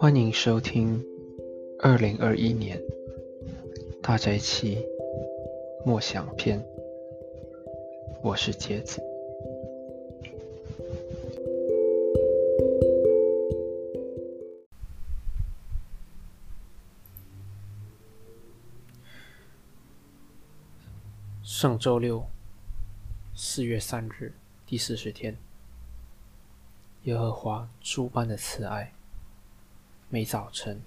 欢迎收听二零二一年大斋期默想篇。我是杰子。上周六，四月三日，第四十天。耶和华诸般的慈爱，每早晨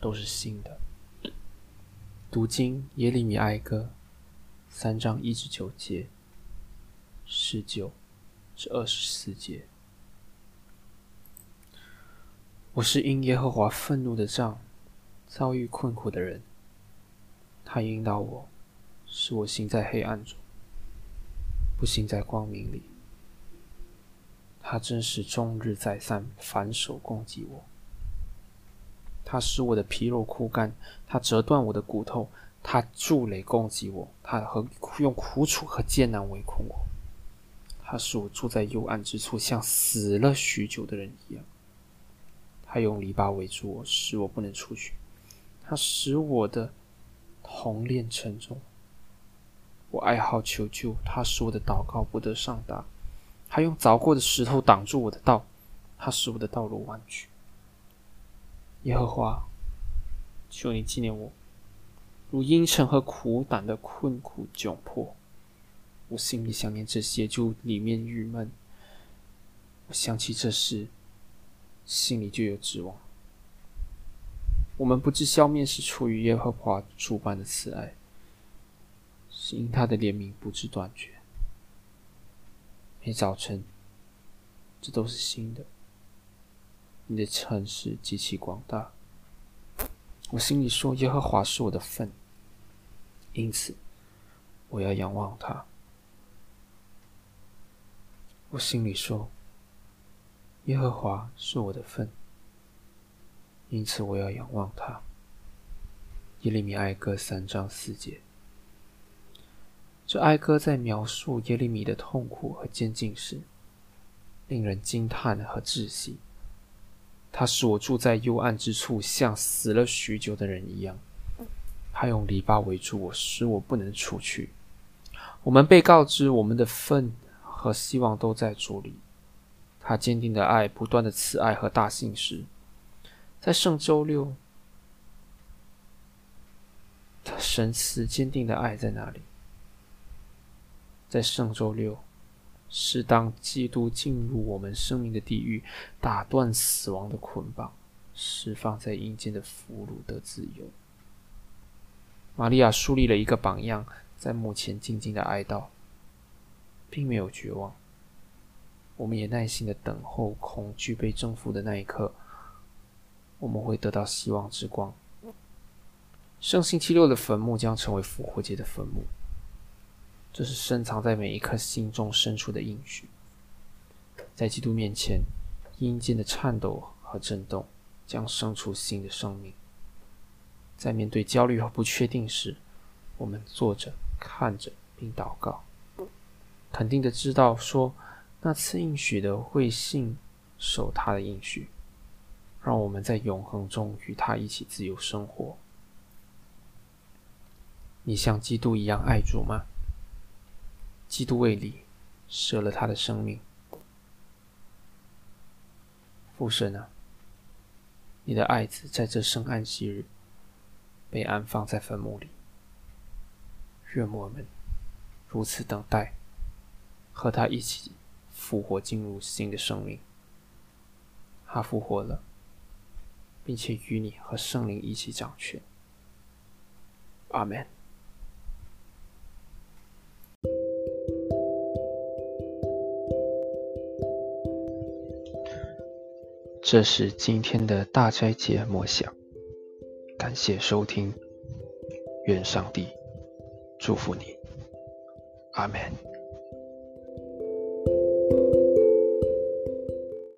都是新的。读经耶利米哀歌三章一至九节，十九至二十四节。我是因耶和华愤怒的杖，遭遇困苦的人。他引导我，使我行在黑暗中，不行在光明里。他真是终日再三反手攻击我，他使我的皮肉枯干，他折断我的骨头，他筑垒攻击我，他和用苦楚和艰难围困我，他使我住在幽暗之处，像死了许久的人一样。他用篱笆围住我，使我不能出去。他使我的铜链沉重，我哀号求救，他使我的祷告不得上达。他用凿过的石头挡住我的道，他使我的道路弯曲。耶和华，求你纪念我，如阴沉和苦胆的困苦窘迫。我心里想念这些，就里面郁闷。我想起这事，心里就有指望。我们不知消灭是出于耶和华主般的慈爱，是因他的怜悯不知断绝。每早晨，这都是新的。你的城市极其广大，我心里说：“耶和华是我的份，因此我要仰望他。”我心里说：“耶和华是我的份，因此我要仰望他。”耶利米哀歌三章四节。这哀歌在描述耶利米的痛苦和监禁时，令人惊叹和窒息。他使我住在幽暗之处，像死了许久的人一样。他用篱笆围住我，使我不能出去。我们被告知我们的份和希望都在主里。他坚定的爱，不断的慈爱和大信实，在圣周六，他神慈坚定的爱在哪里？在上周六，是当基督进入我们生命的地狱，打断死亡的捆绑，释放在阴间的俘虏的自由。玛利亚树立了一个榜样，在目前静静的哀悼，并没有绝望。我们也耐心的等候恐惧被征服的那一刻，我们会得到希望之光。圣星期六的坟墓将成为复活节的坟墓。这是深藏在每一颗心中深处的应许，在基督面前，阴间的颤抖和震动将生出新的生命。在面对焦虑和不确定时，我们坐着、看着并祷告，肯定的知道说，那次应许的会信守他的应许，让我们在永恒中与他一起自由生活。你像基督一样爱主吗？基督为你舍了他的生命，父神啊，你的爱子在这圣安息日被安放在坟墓里，愿我们如此等待，和他一起复活，进入新的生命。他复活了，并且与你和圣灵一起掌权。阿门。这是今天的大斋节默想，感谢收听，愿上帝祝福你，阿门。